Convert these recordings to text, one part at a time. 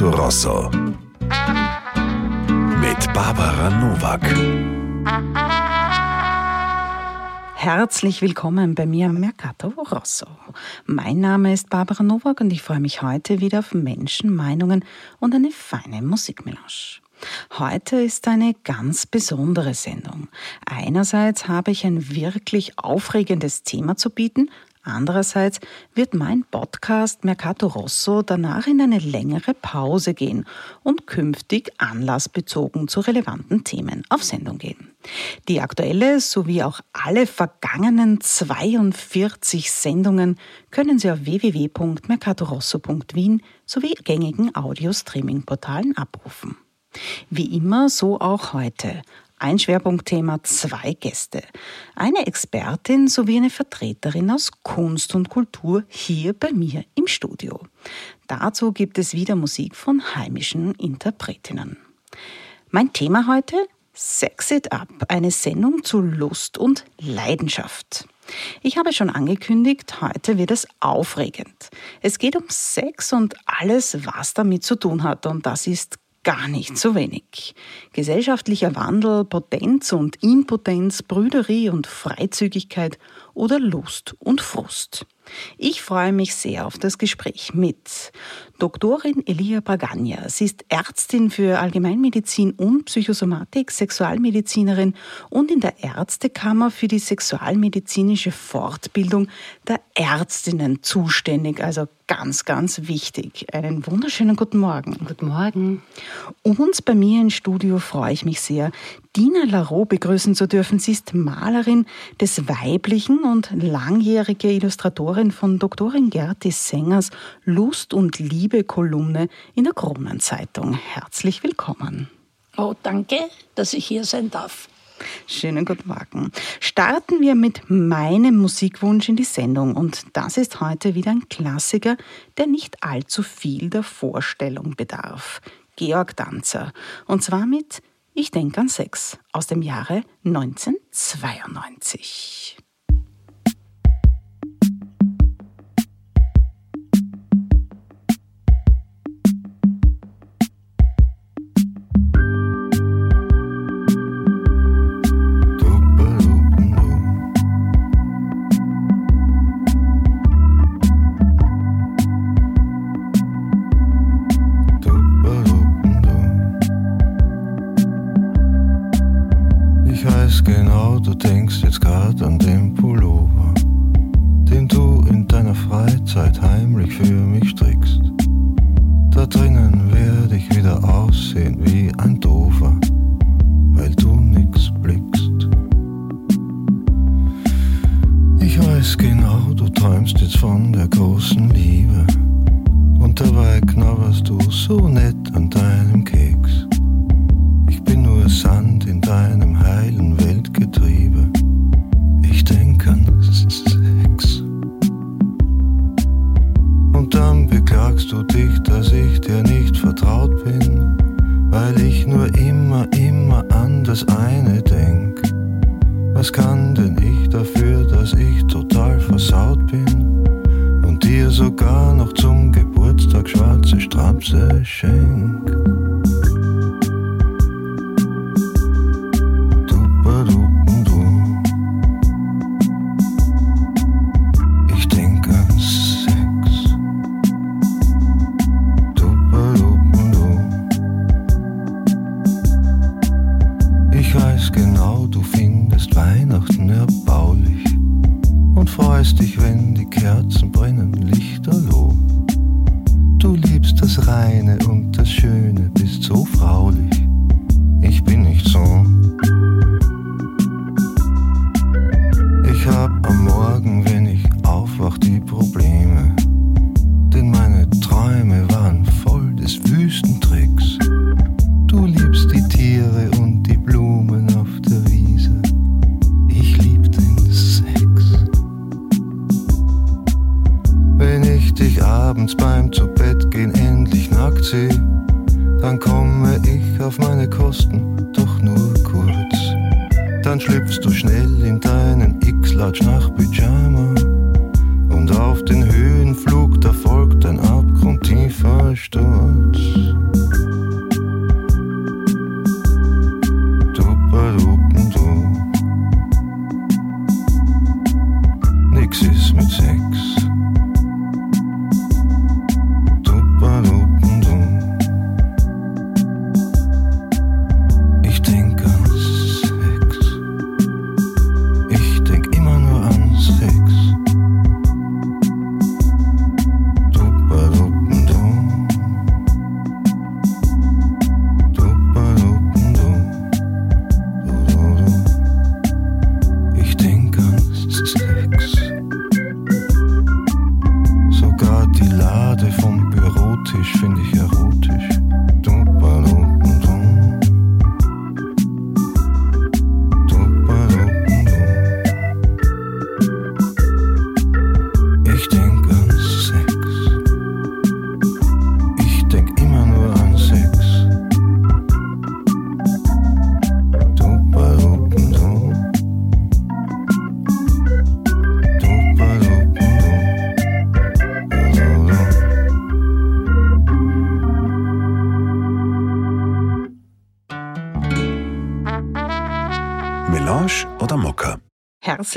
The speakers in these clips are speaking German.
Rosso. Mit Barbara Novak. Herzlich willkommen bei mir am Mercato Rosso. Mein Name ist Barbara Nowak und ich freue mich heute wieder auf Menschen, Meinungen und eine feine Musikmelange. Heute ist eine ganz besondere Sendung. Einerseits habe ich ein wirklich aufregendes Thema zu bieten, Andererseits wird mein Podcast Mercato Rosso danach in eine längere Pause gehen und künftig anlassbezogen zu relevanten Themen auf Sendung gehen. Die aktuelle sowie auch alle vergangenen 42 Sendungen können Sie auf www.mercatorosso.wien sowie gängigen Audio-Streaming-Portalen abrufen. Wie immer, so auch heute. Ein Schwerpunktthema, zwei Gäste. Eine Expertin sowie eine Vertreterin aus Kunst und Kultur hier bei mir im Studio. Dazu gibt es wieder Musik von heimischen Interpretinnen. Mein Thema heute? Sex It Up, eine Sendung zu Lust und Leidenschaft. Ich habe schon angekündigt, heute wird es aufregend. Es geht um Sex und alles, was damit zu tun hat, und das ist gar nicht so wenig. Gesellschaftlicher Wandel, Potenz und Impotenz, Brüderie und Freizügigkeit oder Lust und Frust. Ich freue mich sehr auf das Gespräch mit Doktorin Elia Bragagna. Sie ist Ärztin für Allgemeinmedizin und Psychosomatik, Sexualmedizinerin und in der Ärztekammer für die sexualmedizinische Fortbildung der Ärztinnen zuständig. Also ganz, ganz wichtig. Einen wunderschönen guten Morgen. Guten Morgen. Uns bei mir im Studio freue ich mich sehr, Dina Larot begrüßen zu dürfen. Sie ist Malerin des weiblichen und langjährige Illustratorin von Doktorin Gerti Sängers Lust und Liebe Kolumne in der Kronenzeitung. Herzlich willkommen. Oh, danke, dass ich hier sein darf. Schönen guten Morgen. Starten wir mit meinem Musikwunsch in die Sendung. Und das ist heute wieder ein Klassiker, der nicht allzu viel der Vorstellung bedarf. Georg Danzer. Und zwar mit Ich denke an Sex aus dem Jahre 1992. Auf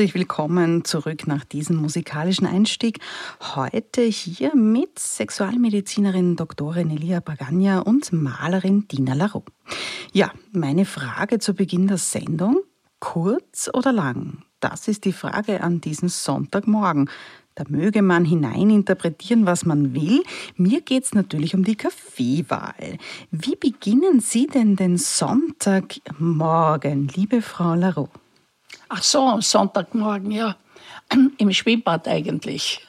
Herzlich willkommen zurück nach diesem musikalischen Einstieg. Heute hier mit Sexualmedizinerin Doktorin Elia Bagagna und Malerin Dina Larue. Ja, meine Frage zu Beginn der Sendung: kurz oder lang? Das ist die Frage an diesem Sonntagmorgen. Da möge man hineininterpretieren, was man will. Mir geht's natürlich um die Kaffeewahl. Wie beginnen Sie denn den Sonntagmorgen, liebe Frau Larue? Ach so, Sonntagmorgen, ja. Im Schwimmbad eigentlich.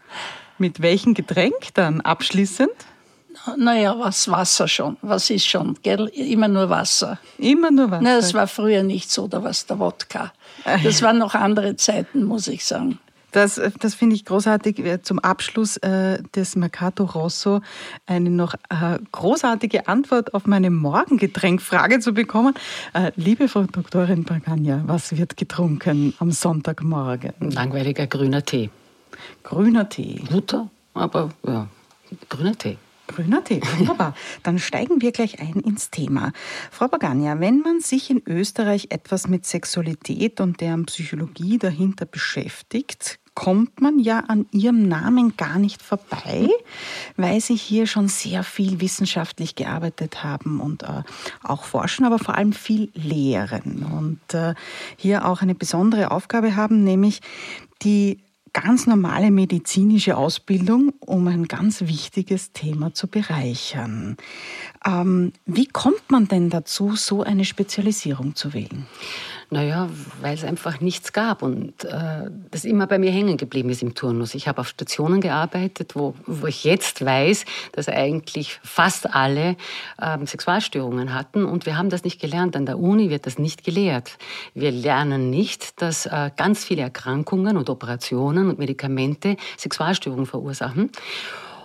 Mit welchem Getränk dann abschließend? naja, was Wasser schon. Was ist schon? Gell? Immer nur Wasser. Immer nur Wasser. Na, das war früher nicht so, da war es der Wodka. Das waren noch andere Zeiten, muss ich sagen. Das, das finde ich großartig. Zum Abschluss äh, des Mercato Rosso eine noch äh, großartige Antwort auf meine Morgengetränkfrage zu bekommen. Äh, liebe Frau Doktorin Bagagna, was wird getrunken am Sonntagmorgen? Langweiliger grüner Tee. Grüner Tee. Guter, aber ja, grüner Tee. Grüner Tee, wunderbar. Dann steigen wir gleich ein ins Thema. Frau Bagania, wenn man sich in Österreich etwas mit Sexualität und deren Psychologie dahinter beschäftigt, kommt man ja an ihrem Namen gar nicht vorbei, weil sie hier schon sehr viel wissenschaftlich gearbeitet haben und äh, auch forschen, aber vor allem viel lehren und äh, hier auch eine besondere Aufgabe haben, nämlich die ganz normale medizinische Ausbildung, um ein ganz wichtiges Thema zu bereichern. Ähm, wie kommt man denn dazu, so eine Spezialisierung zu wählen? Naja, weil es einfach nichts gab und äh, das immer bei mir hängen geblieben ist im Turnus. Ich habe auf Stationen gearbeitet, wo, wo ich jetzt weiß, dass eigentlich fast alle ähm, Sexualstörungen hatten und wir haben das nicht gelernt. An der Uni wird das nicht gelehrt. Wir lernen nicht, dass äh, ganz viele Erkrankungen und Operationen und Medikamente Sexualstörungen verursachen.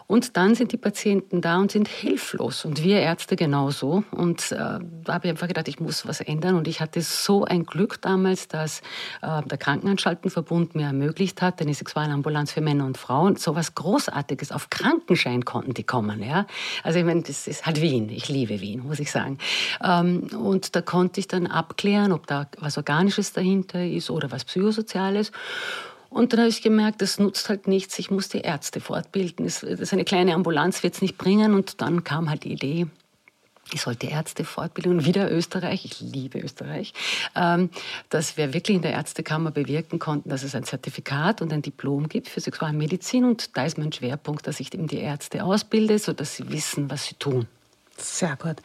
Und dann sind die Patienten da und sind hilflos. Und wir Ärzte genauso. Und äh, da habe ich einfach gedacht, ich muss was ändern. Und ich hatte so ein Glück damals, dass äh, der Krankenanstaltenverbund mir ermöglicht hat, eine Sexualambulanz für Männer und Frauen. So was Großartiges. Auf Krankenschein konnten die kommen. Ja? Also ich meine, das ist halt Wien. Ich liebe Wien, muss ich sagen. Ähm, und da konnte ich dann abklären, ob da was Organisches dahinter ist oder was Psychosoziales. Und dann habe ich gemerkt, das nutzt halt nichts, ich muss die Ärzte fortbilden. Das, das eine kleine Ambulanz wird es nicht bringen. Und dann kam halt die Idee, ich sollte Ärzte fortbilden. Und wieder Österreich, ich liebe Österreich, ähm, dass wir wirklich in der Ärztekammer bewirken konnten, dass es ein Zertifikat und ein Diplom gibt für Sexualmedizin. Und da ist mein Schwerpunkt, dass ich eben die Ärzte ausbilde, sodass sie wissen, was sie tun. Sehr gut.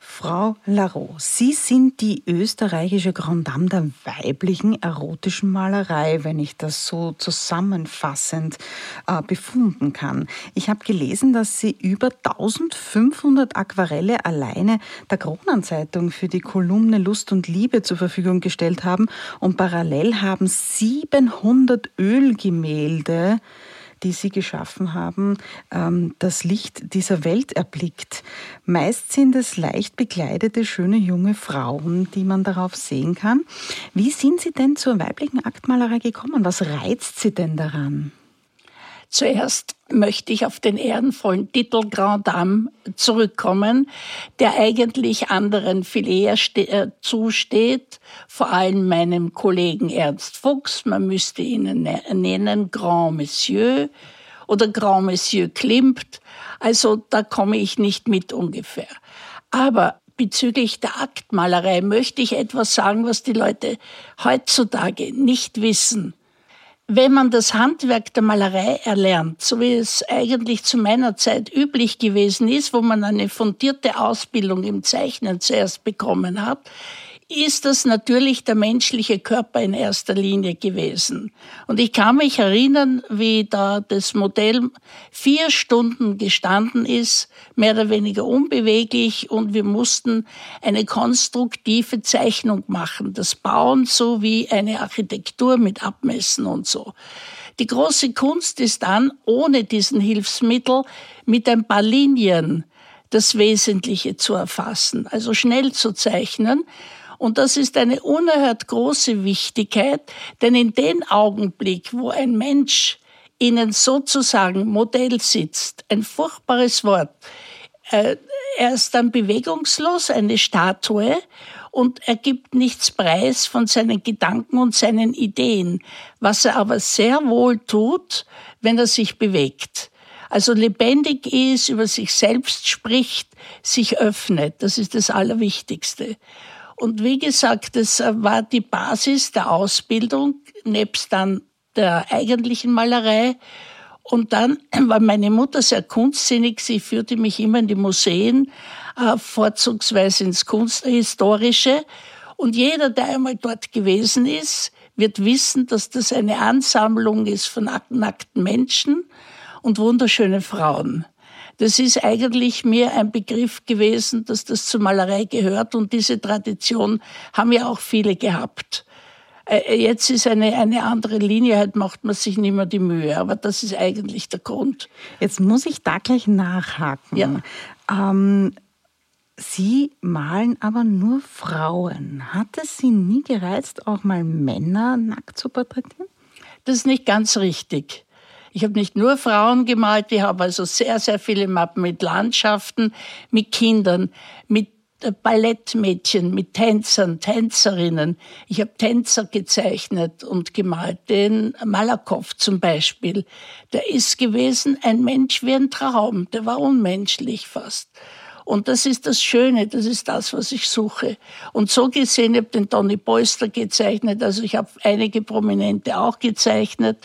Frau Larot, Sie sind die österreichische Grand Dame der weiblichen erotischen Malerei, wenn ich das so zusammenfassend äh, befunden kann. Ich habe gelesen, dass Sie über 1500 Aquarelle alleine der Kronenzeitung für die Kolumne Lust und Liebe zur Verfügung gestellt haben und parallel haben 700 Ölgemälde die Sie geschaffen haben, ähm, das Licht dieser Welt erblickt. Meist sind es leicht bekleidete, schöne junge Frauen, die man darauf sehen kann. Wie sind Sie denn zur weiblichen Aktmalerei gekommen? Was reizt Sie denn daran? Zuerst möchte ich auf den ehrenvollen Titel Grand Dame zurückkommen, der eigentlich anderen viel eher äh, zusteht, vor allem meinem Kollegen Ernst Fuchs. Man müsste ihn ne-, nennen Grand Monsieur oder Grand Monsieur Klimt. Also da komme ich nicht mit ungefähr. Aber bezüglich der Aktmalerei möchte ich etwas sagen, was die Leute heutzutage nicht wissen wenn man das Handwerk der Malerei erlernt, so wie es eigentlich zu meiner Zeit üblich gewesen ist, wo man eine fundierte Ausbildung im Zeichnen zuerst bekommen hat, ist das natürlich der menschliche Körper in erster Linie gewesen. Und ich kann mich erinnern, wie da das Modell vier Stunden gestanden ist, mehr oder weniger unbeweglich, und wir mussten eine konstruktive Zeichnung machen, das Bauen so wie eine Architektur mit Abmessen und so. Die große Kunst ist dann, ohne diesen Hilfsmittel, mit ein paar Linien das Wesentliche zu erfassen, also schnell zu zeichnen. Und das ist eine unerhört große Wichtigkeit, denn in dem Augenblick, wo ein Mensch ihnen sozusagen Modell sitzt, ein furchtbares Wort, äh, er ist dann bewegungslos, eine Statue, und er gibt nichts preis von seinen Gedanken und seinen Ideen, was er aber sehr wohl tut, wenn er sich bewegt. Also lebendig ist, über sich selbst spricht, sich öffnet. Das ist das Allerwichtigste. Und wie gesagt, das war die Basis der Ausbildung, nebst dann der eigentlichen Malerei. Und dann war meine Mutter sehr kunstsinnig. Sie führte mich immer in die Museen, äh, vorzugsweise ins Kunsthistorische. Und jeder, der einmal dort gewesen ist, wird wissen, dass das eine Ansammlung ist von nackten Menschen und wunderschöne Frauen. Das ist eigentlich mir ein Begriff gewesen, dass das zur Malerei gehört und diese Tradition haben ja auch viele gehabt. Äh, jetzt ist eine, eine andere Linie, halt macht man sich nicht mehr die Mühe, aber das ist eigentlich der Grund. Jetzt muss ich da gleich nachhaken. Ja. Ähm, Sie malen aber nur Frauen. Hat es Sie nie gereizt, auch mal Männer nackt zu porträtieren? Das ist nicht ganz richtig. Ich habe nicht nur Frauen gemalt, ich habe also sehr, sehr viele Mappen mit Landschaften, mit Kindern, mit Ballettmädchen, mit Tänzern, Tänzerinnen. Ich habe Tänzer gezeichnet und gemalt. Den Malakow zum Beispiel, der ist gewesen ein Mensch wie ein Traum. Der war unmenschlich fast. Und das ist das Schöne, das ist das, was ich suche. Und so gesehen, ich habe den Tony Polster gezeichnet, also ich habe einige Prominente auch gezeichnet.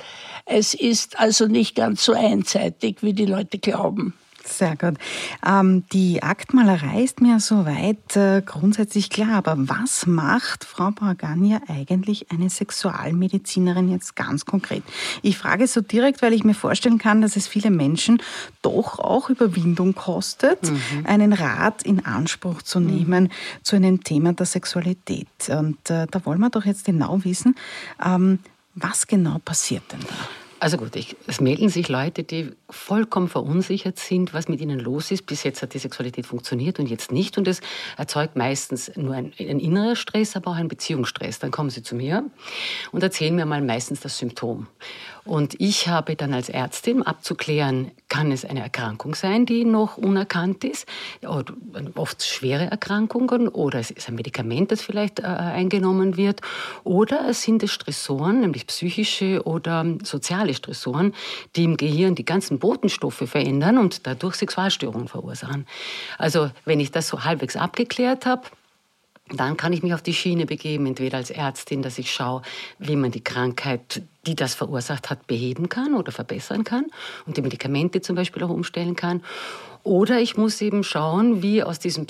Es ist also nicht ganz so einseitig, wie die Leute glauben. Sehr gut. Ähm, die Aktmalerei ist mir soweit äh, grundsätzlich klar, aber was macht Frau Bragania eigentlich eine Sexualmedizinerin jetzt ganz konkret? Ich frage so direkt, weil ich mir vorstellen kann, dass es viele Menschen doch auch Überwindung kostet, mhm. einen Rat in Anspruch zu nehmen mhm. zu einem Thema der Sexualität. Und äh, da wollen wir doch jetzt genau wissen, ähm, was genau passiert denn da? Also gut, ich, es melden sich Leute, die vollkommen verunsichert sind, was mit ihnen los ist. Bis jetzt hat die Sexualität funktioniert und jetzt nicht. Und es erzeugt meistens nur ein, ein innerer Stress, aber auch ein Beziehungsstress. Dann kommen sie zu mir und erzählen mir mal meistens das Symptom. Und ich habe dann als Ärztin abzuklären, kann es eine Erkrankung sein, die noch unerkannt ist, oft schwere Erkrankungen oder es ist ein Medikament, das vielleicht äh, eingenommen wird oder es sind es Stressoren, nämlich psychische oder soziale Stressoren, die im Gehirn die ganzen Botenstoffe verändern und dadurch Sexualstörungen verursachen. Also wenn ich das so halbwegs abgeklärt habe, dann kann ich mich auf die Schiene begeben, entweder als Ärztin, dass ich schaue, wie man die Krankheit, die das verursacht hat, beheben kann oder verbessern kann und die Medikamente zum Beispiel auch umstellen kann. Oder ich muss eben schauen, wie aus diesen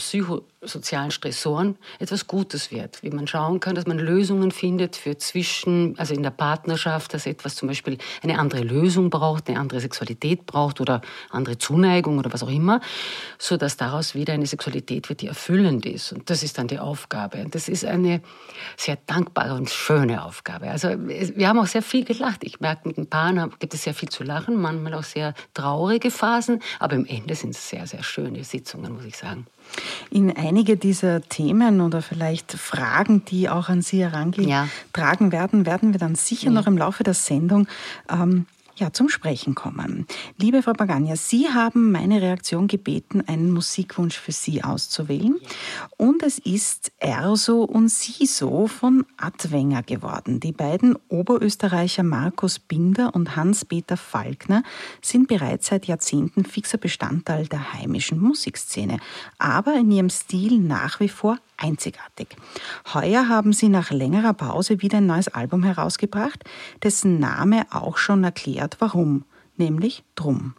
psychosozialen Stressoren etwas Gutes wird. Wie man schauen kann, dass man Lösungen findet für zwischen, also in der Partnerschaft, dass etwas zum Beispiel eine andere Lösung braucht, eine andere Sexualität braucht oder andere Zuneigung oder was auch immer, so dass daraus wieder eine Sexualität wird, die erfüllend ist. Und das ist dann die Aufgabe. Und das ist eine sehr dankbare und schöne Aufgabe. Also wir haben auch sehr viel gelacht. Ich merke, mit den Paaren gibt es sehr viel zu lachen, manchmal auch sehr traurige Phasen, aber im Ende sind es sehr, sehr schöne Sitzungen, muss ich sagen. In einige dieser Themen oder vielleicht Fragen, die auch an Sie herangetragen ja. werden, werden wir dann sicher ja. noch im Laufe der Sendung ähm, ja, zum Sprechen kommen. Liebe Frau Pagania, Sie haben meine Reaktion gebeten, einen Musikwunsch für Sie auszuwählen. Und es ist Erso und Siso von Adwenger geworden. Die beiden Oberösterreicher Markus Binder und Hans-Peter Falkner sind bereits seit Jahrzehnten fixer Bestandteil der heimischen Musikszene, aber in ihrem Stil nach wie vor einzigartig. Heuer haben sie nach längerer Pause wieder ein neues Album herausgebracht, dessen Name auch schon erklärt, warum nämlich drum.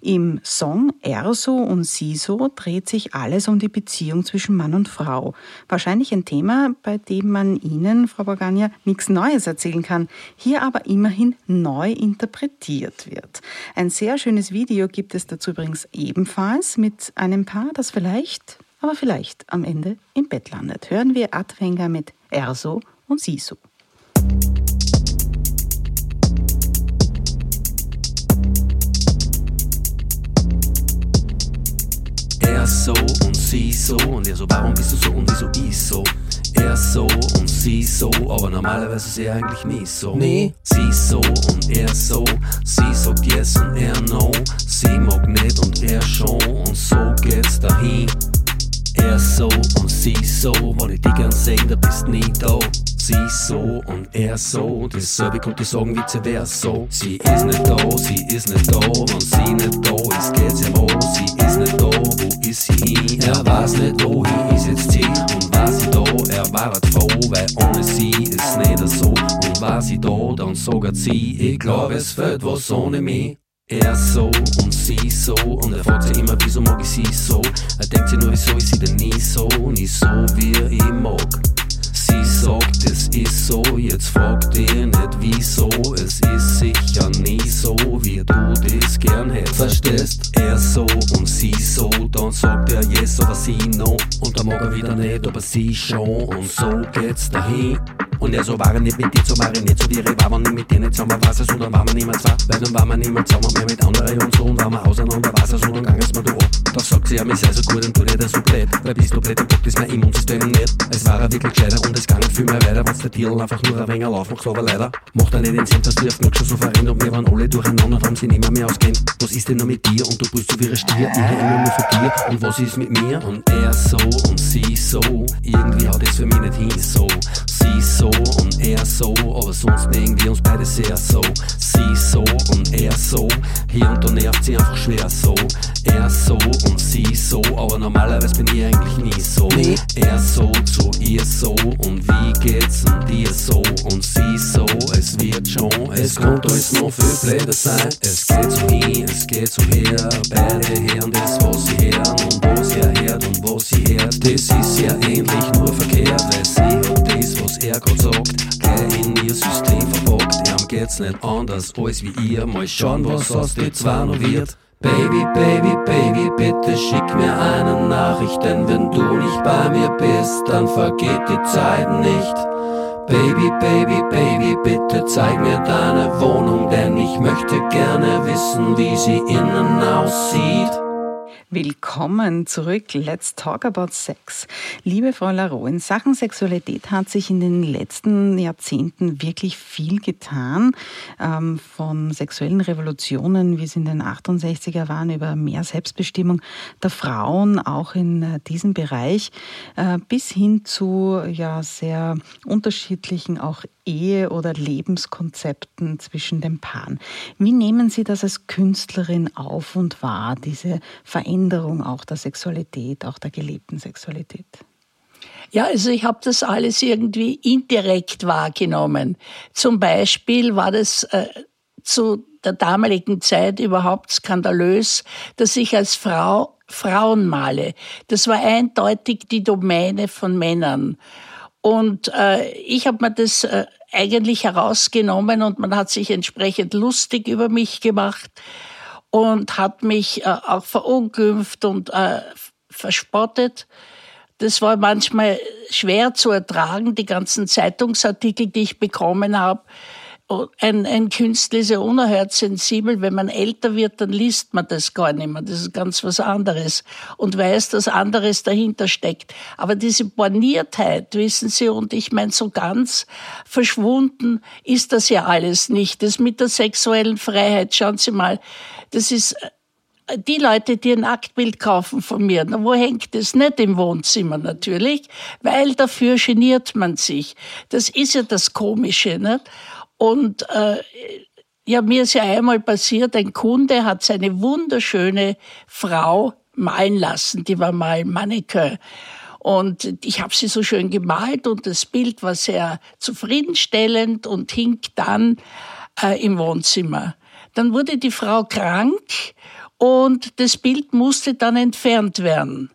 Im Song Erso und Siso dreht sich alles um die Beziehung zwischen Mann und Frau. Wahrscheinlich ein Thema, bei dem man Ihnen, Frau Borgania, nichts Neues erzählen kann, hier aber immerhin neu interpretiert wird. Ein sehr schönes Video gibt es dazu übrigens ebenfalls mit einem Paar, das vielleicht, aber vielleicht am Ende im Bett landet. Hören wir Adwenger mit Erso und Siso. Er so und sie so und er so, warum bist du so und wieso ich so? Er so und sie so, aber normalerweise ist er eigentlich nie so. Nee. Sie so und er so, sie sagt yes und er no. Sie mag nicht und er schon und so geht's dahin. Er so und sie so, wenn ich dich gern sehen, da bist nie da. Sie so und er so, dasselbe die sagen vice versa. Sie ist nicht da, sie ist nicht da, wenn sie nicht da ist, geht's ihr wo. Sie ist nicht da, wo ist sie hin? Er weiß nicht, wohin ist jetzt sie und war sie da, er war halt froh, weil ohne sie ist nicht so. Und war sie da, dann sagt sie, ich glaub, es fehlt was ohne mich. Er so und sie so und er fragt sich immer, wieso mag ich sie so? Er denkt sich nur, wieso ist sie denn nie so, nie so wie ich mag. Sie sagt, es ist so, jetzt fragt ihr nicht wieso. Es ist sicher nie so, wie du das gern hättest. Verstehst? Er so und sie so, dann sagt er yes oder sie no. Und dann mag er wieder nicht, aber sie schon. Und so geht's dahin. Und er so war er nicht mit dir, so war er nicht so wie ihre war man nicht mit denen zusammen, war es so, dann war man niemand zwar, weil dann war man niemand zusammen mehr mit anderen und so und war man auseinander, war es so, dann gang es mir du ab. Da sagt sie, ja, mir sei so gut und du nicht so blöd, weil bist du blöd, dann packt das mein Immunsystem nicht. Es war er wirklich gescheiter und es ging viel mehr weiter, wenn's der Titel einfach nur ein wenig Lauf macht, aber leider macht er nicht den Sinn, dass du auf genug schon so verrennt und wir waren alle durcheinander und haben sie nicht mehr, mehr auskennt. Was ist denn noch mit dir und du bist so wie ein Stier, ich immer nur für dir und was ist mit mir? Und er so und sie so, irgendwie hat es für mich nicht hin so. Sie so und er so, aber sonst mögen wir uns beide sehr so. Sie so und er so, hier und da nervt sie einfach schwer so. Er so und sie so, aber normalerweise bin ich eigentlich nie so. Er so zu ihr so und wie geht's und dir so und sie so, es wird schon, es kommt alles noch viel blöder sein. Es geht so hin, es geht so her, beide hören das, was sie hören und wo sie hört und wo sie hört. Das ist ja ähnlich, nur verkehrt, weil sie hat das, was er grad sagt, gleich in ihr System verpackt. Ihm geht's nicht anders als wie ihr, mal schauen, was aus die zwei noch wird. Baby, Baby, Baby, bitte schick mir eine Nachricht, denn wenn du nicht bei mir bist, dann vergeht die Zeit nicht. Baby, Baby, Baby, bitte zeig mir deine Wohnung, denn ich möchte gerne wissen, wie sie innen aussieht. Willkommen zurück. Let's talk about sex. Liebe Frau Laro, in Sachen Sexualität hat sich in den letzten Jahrzehnten wirklich viel getan. Ähm, von sexuellen Revolutionen, wie es in den 68er waren, über mehr Selbstbestimmung der Frauen, auch in äh, diesem Bereich, äh, bis hin zu ja, sehr unterschiedlichen auch Ehe- oder Lebenskonzepten zwischen den Paaren. Wie nehmen Sie das als Künstlerin auf und wahr, diese Veränderung auch der Sexualität, auch der gelebten Sexualität? Ja, also ich habe das alles irgendwie indirekt wahrgenommen. Zum Beispiel war das äh, zu der damaligen Zeit überhaupt skandalös, dass ich als Frau Frauen male. Das war eindeutig die Domäne von Männern. Und äh, ich habe mir das äh, eigentlich herausgenommen und man hat sich entsprechend lustig über mich gemacht und hat mich äh, auch verunglimpft und äh, verspottet. Das war manchmal schwer zu ertragen, die ganzen Zeitungsartikel, die ich bekommen habe. Ein, ein Künstler ist ja unerhört sensibel. Wenn man älter wird, dann liest man das gar nicht mehr. Das ist ganz was anderes und weiß, dass anderes dahinter steckt. Aber diese Borniertheit, wissen Sie, und ich meine, so ganz verschwunden ist das ja alles nicht. Das mit der sexuellen Freiheit, schauen Sie mal, das ist die Leute, die ein Aktbild kaufen von mir, na, wo hängt es? Nicht im Wohnzimmer natürlich, weil dafür geniert man sich. Das ist ja das Komische. Nicht? Und äh, ja, mir ist ja einmal passiert, ein Kunde hat seine wunderschöne Frau malen lassen, die war mal Mannequin. Und ich habe sie so schön gemalt und das Bild war sehr zufriedenstellend und hing dann äh, im Wohnzimmer. Dann wurde die Frau krank und das Bild musste dann entfernt werden.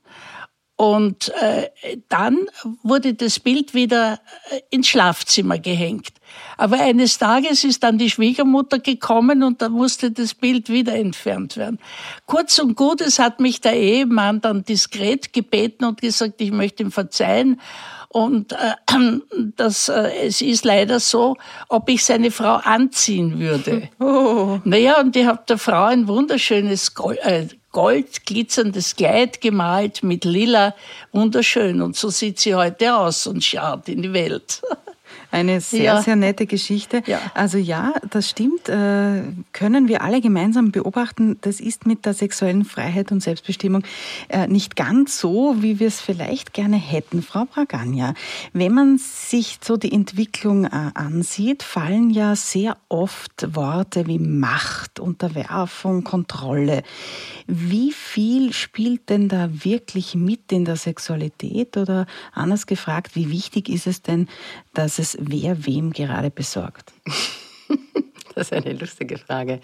Und äh, dann wurde das Bild wieder äh, ins Schlafzimmer gehängt. Aber eines Tages ist dann die Schwiegermutter gekommen und dann musste das Bild wieder entfernt werden. Kurz und gut, es hat mich der Ehemann dann diskret gebeten und gesagt, ich möchte ihm verzeihen. Und äh, das, äh, es ist leider so, ob ich seine Frau anziehen würde. Oh. Naja, und ich habe der Frau ein wunderschönes Gold, äh, Gold glitzerndes Kleid gemalt mit Lila, wunderschön. Und so sieht sie heute aus und schaut in die Welt. Eine sehr, ja. sehr nette Geschichte. Ja. Also ja, das stimmt, äh, können wir alle gemeinsam beobachten. Das ist mit der sexuellen Freiheit und Selbstbestimmung äh, nicht ganz so, wie wir es vielleicht gerne hätten. Frau Braganja, wenn man sich so die Entwicklung äh, ansieht, fallen ja sehr oft Worte wie Macht, Unterwerfung, Kontrolle. Wie viel spielt denn da wirklich mit in der Sexualität? Oder anders gefragt, wie wichtig ist es denn, dass es wer wem gerade besorgt? das ist eine lustige Frage.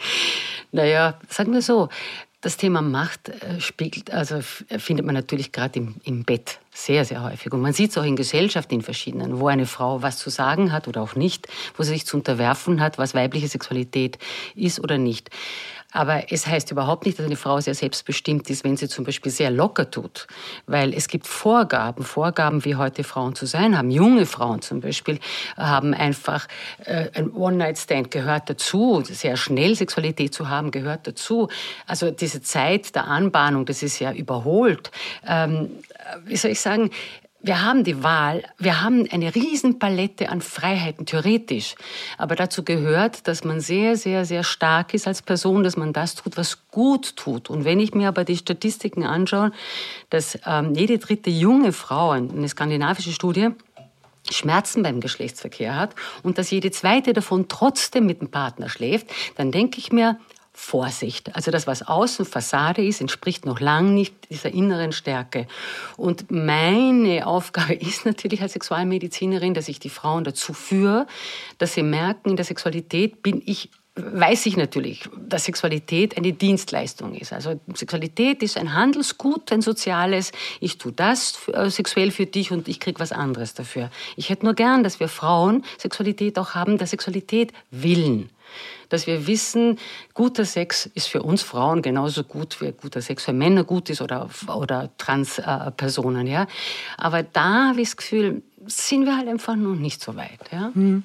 Naja, sagen wir so, das Thema Macht äh, spiegelt, also findet man natürlich gerade im, im Bett sehr, sehr häufig. Und man sieht es auch in Gesellschaften, in verschiedenen, wo eine Frau was zu sagen hat oder auch nicht, wo sie sich zu unterwerfen hat, was weibliche Sexualität ist oder nicht. Aber es heißt überhaupt nicht, dass eine Frau sehr selbstbestimmt ist, wenn sie zum Beispiel sehr locker tut. Weil es gibt Vorgaben, Vorgaben, wie heute Frauen zu sein haben. Junge Frauen zum Beispiel haben einfach äh, ein One-Night-Stand gehört dazu. Sehr schnell Sexualität zu haben gehört dazu. Also diese Zeit der Anbahnung, das ist ja überholt. Ähm, wie soll ich sagen, wir haben die Wahl, wir haben eine Riesenpalette an Freiheiten, theoretisch. Aber dazu gehört, dass man sehr, sehr, sehr stark ist als Person, dass man das tut, was gut tut. Und wenn ich mir aber die Statistiken anschaue, dass ähm, jede dritte junge Frau, eine skandinavische Studie, Schmerzen beim Geschlechtsverkehr hat und dass jede zweite davon trotzdem mit dem Partner schläft, dann denke ich mir, Vorsicht. Also das, was außen Fassade ist, entspricht noch lange nicht dieser inneren Stärke. Und meine Aufgabe ist natürlich als Sexualmedizinerin, dass ich die Frauen dazu führe, dass sie merken, in der Sexualität bin ich weiß ich natürlich, dass Sexualität eine Dienstleistung ist. Also Sexualität ist ein Handelsgut, ein soziales. Ich tue das äh, sexuell für dich und ich krieg was anderes dafür. Ich hätte nur gern, dass wir Frauen Sexualität auch haben, der Sexualität willen dass wir wissen, guter Sex ist für uns Frauen genauso gut wie guter Sex für Männer gut ist oder, oder Transpersonen. Ja? Aber da habe ich das Gefühl, sind wir halt einfach noch nicht so weit. Ja? Hm.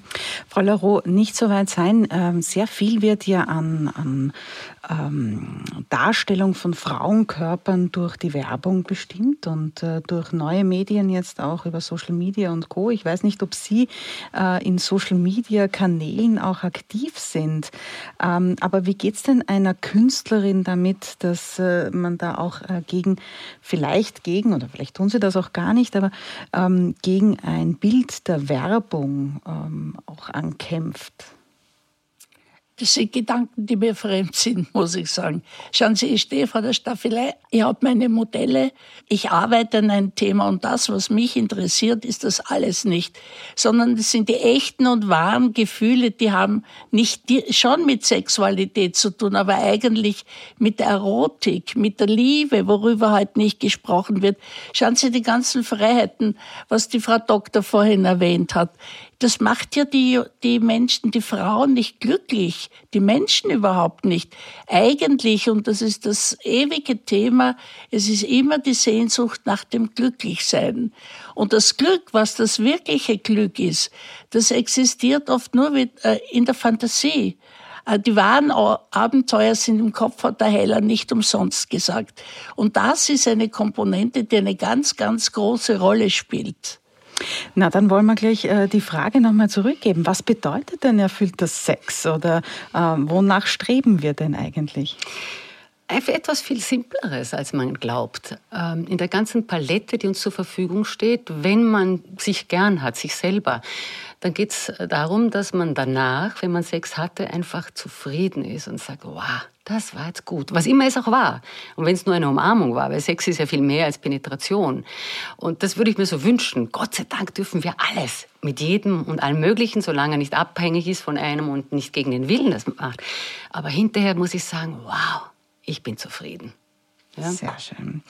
Frau Leroux, nicht so weit sein. Ähm, sehr viel wird ja an, an ähm, Darstellung von Frauenkörpern durch die Werbung bestimmt und äh, durch neue Medien jetzt auch über Social Media und Co. Ich weiß nicht, ob Sie äh, in Social Media Kanälen auch aktiv sind. Ähm, aber wie geht es denn einer Künstlerin damit, dass äh, man da auch äh, gegen, vielleicht gegen, oder vielleicht tun Sie das auch gar nicht, aber ähm, gegen ein Bild der Werbung ähm, auch ankämpft? Das sind Gedanken, die mir fremd sind, muss ich sagen. Schauen Sie, ich stehe vor der Staffelei, ich habe meine Modelle, ich arbeite an einem Thema und das, was mich interessiert, ist das alles nicht. Sondern das sind die echten und wahren Gefühle, die haben nicht die, schon mit Sexualität zu tun, aber eigentlich mit der Erotik, mit der Liebe, worüber halt nicht gesprochen wird. Schauen Sie die ganzen Freiheiten, was die Frau Doktor vorhin erwähnt hat das macht ja die, die Menschen, die Frauen nicht glücklich, die Menschen überhaupt nicht. Eigentlich, und das ist das ewige Thema, es ist immer die Sehnsucht nach dem Glücklichsein. Und das Glück, was das wirkliche Glück ist, das existiert oft nur äh, in der Fantasie. Äh, die wahren Abenteuer sind im Kopf, hat der Heller nicht umsonst gesagt. Und das ist eine Komponente, die eine ganz, ganz große Rolle spielt. Na, dann wollen wir gleich äh, die Frage nochmal zurückgeben. Was bedeutet denn erfüllter Sex oder äh, wonach streben wir denn eigentlich? Etwas viel Simpleres, als man glaubt. Ähm, in der ganzen Palette, die uns zur Verfügung steht, wenn man sich gern hat, sich selber, dann geht es darum, dass man danach, wenn man Sex hatte, einfach zufrieden ist und sagt, wow, das war jetzt gut. Was immer es auch war. Und wenn es nur eine Umarmung war, weil Sex ist ja viel mehr als Penetration. Und das würde ich mir so wünschen. Gott sei Dank dürfen wir alles mit jedem und allem Möglichen, solange er nicht abhängig ist von einem und nicht gegen den Willen das macht. Aber hinterher muss ich sagen, wow, ich bin zufrieden. Ja. Sehr schön.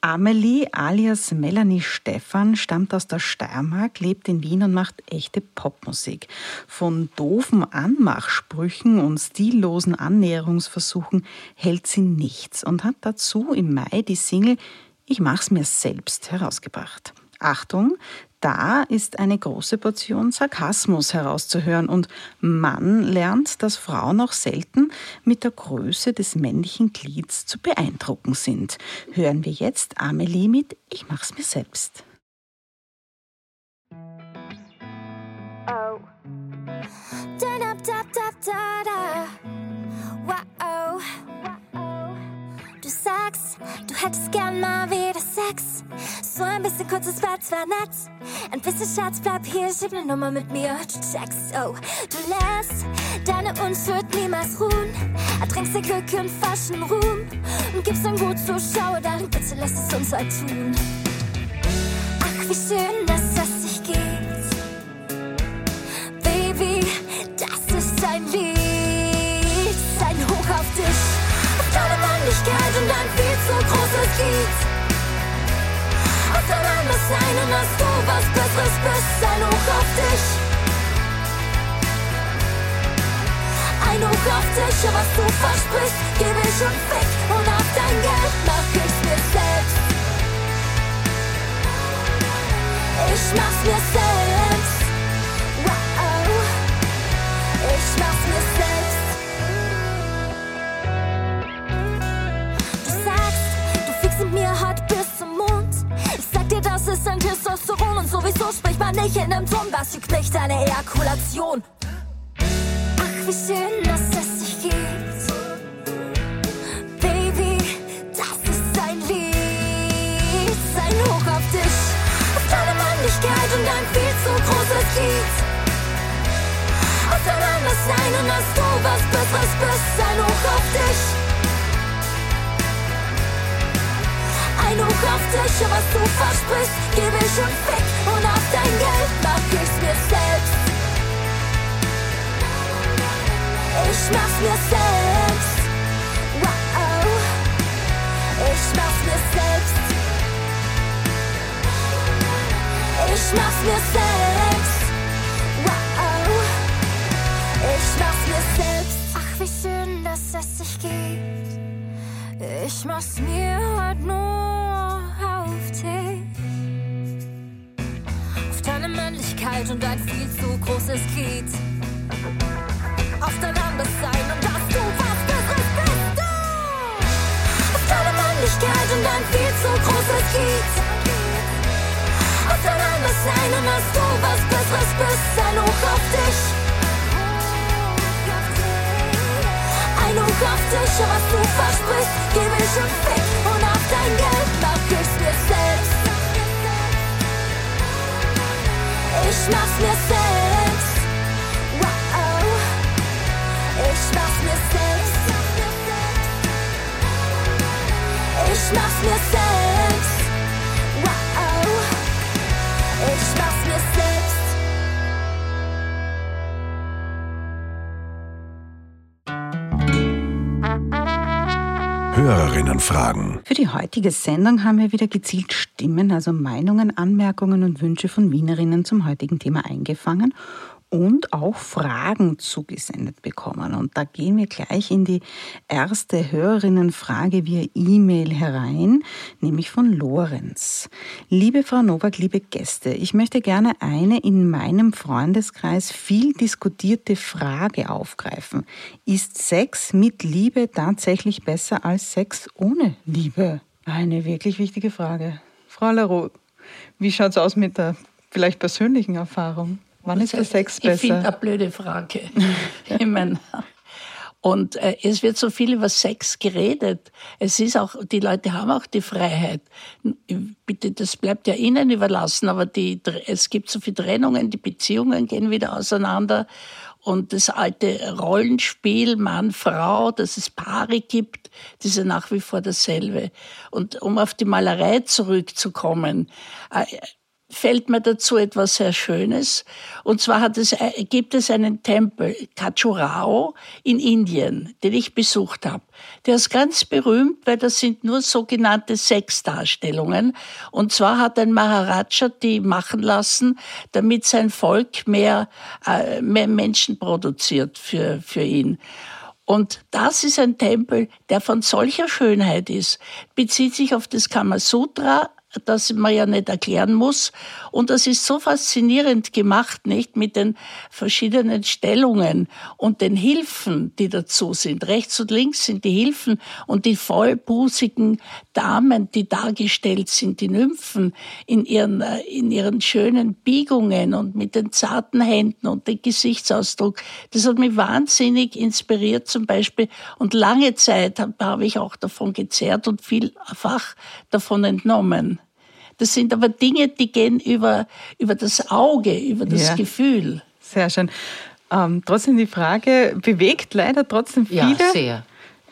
Amelie alias Melanie Stephan stammt aus der Steiermark, lebt in Wien und macht echte Popmusik. Von doofen Anmachsprüchen und stillosen Annäherungsversuchen hält sie nichts und hat dazu im Mai die Single Ich mach's mir selbst herausgebracht. Achtung, da ist eine große Portion Sarkasmus herauszuhören und man lernt, dass Frauen auch selten mit der Größe des männlichen Glieds zu beeindrucken sind. Hören wir jetzt Amelie mit Ich mach's mir selbst. Hättest gern mal wieder Sex. So ein bisschen kurzes Bett wär nett. Ein bisschen Schatz, bleib hier, schieb ne Nummer mit mir. Du checkst, oh, du lässt deine Unschuld niemals ruhen. Ertrinkst dir Glück und falschen Ruhm. Und gibst dann gut zur Schau, dann bitte lass es uns halt tun. Ach, wie schön, dass es sich gibt. Baby, das ist ein Lied. Sein Hoch auf dich deine Männlichkeit und ein viel zu großes Lied. Auseinander sein und dass du was Besseres bist, ein Hoch auf dich. Ein Hoch auf dich, was du versprichst, gebe ich und fick und auf dein Geld mach ich's mir selbst. Ich mach's mir selbst. Sowieso spricht man nicht in einem Ton. Was übt nicht deine Ejakulation? Ach, wie schön, dass es sich gibt. Baby, das ist ein Lied. Sein Hoch auf dich, auf deine Männlichkeit und ein viel zu großes Lied. Auseinander sein und dass du was Besseres bist. Sein Hoch auf dich. Ein Hoch auf dich, was du versprichst, gebe ich und fick und auf dein Geld mach ich's mir selbst. Ich mach's mir selbst. Wow. Ich mach's mir selbst. Ich mach's mir selbst. Wow. Ich mach's mir selbst. Ach, wie schön, dass es sich gibt. Ich mach's mir heute nur auf dich. Auf deine Männlichkeit und ein viel zu großes Glied. Auf dein Anderssein und dass du was Besseres bist. Auf deine Männlichkeit und ein viel zu großes Glied. Auf dein Anderssein und dass du was Besseres bist. Ein Hoch auf und was du versprichst, gebe ich und fick und auf dein Geld mach ich's mir selbst. Ich mach's mir selbst. Hörerinnenfragen. Für die heutige Sendung haben wir wieder gezielt Stimmen, also Meinungen, Anmerkungen und Wünsche von Wienerinnen zum heutigen Thema eingefangen und auch Fragen zugesendet bekommen. Und da gehen wir gleich in die erste Hörerinnenfrage via E-Mail herein, nämlich von Lorenz. Liebe Frau Nowak, liebe Gäste, ich möchte gerne eine in meinem Freundeskreis viel diskutierte Frage aufgreifen. Ist Sex mit Liebe tatsächlich besser als Sex ohne Liebe? Eine wirklich wichtige Frage. Frau Leroux, wie schaut es aus mit der vielleicht persönlichen Erfahrung? Wann ist der Sex besser? Ich finde eine blöde Frage. ich meine, Und äh, es wird so viel über Sex geredet. Es ist auch, die Leute haben auch die Freiheit. Bitte, das bleibt ja ihnen überlassen, aber die, es gibt so viele Trennungen, die Beziehungen gehen wieder auseinander. Und das alte Rollenspiel Mann-Frau, dass es Paare gibt, das ist ja nach wie vor dasselbe. Und um auf die Malerei zurückzukommen, äh, fällt mir dazu etwas sehr Schönes. Und zwar hat es, äh, gibt es einen Tempel, Khajuraho, in Indien, den ich besucht habe. Der ist ganz berühmt, weil das sind nur sogenannte Sexdarstellungen. Und zwar hat ein Maharaja die machen lassen, damit sein Volk mehr, äh, mehr Menschen produziert für, für ihn. Und das ist ein Tempel, der von solcher Schönheit ist, bezieht sich auf das Kamasutra, das man ja nicht erklären muss. Und das ist so faszinierend gemacht, nicht mit den verschiedenen Stellungen und den Hilfen, die dazu sind. Rechts und links sind die Hilfen und die vollbusigen Damen, die dargestellt sind, die Nymphen in ihren, äh, in ihren schönen Biegungen und mit den zarten Händen und dem Gesichtsausdruck. Das hat mich wahnsinnig inspiriert zum Beispiel. Und lange Zeit habe hab ich auch davon gezerrt und vielfach davon entnommen. Das sind aber Dinge, die gehen über, über das Auge, über das ja. Gefühl. Sehr schön. Ähm, trotzdem die Frage bewegt leider trotzdem viele. Ja, sehr.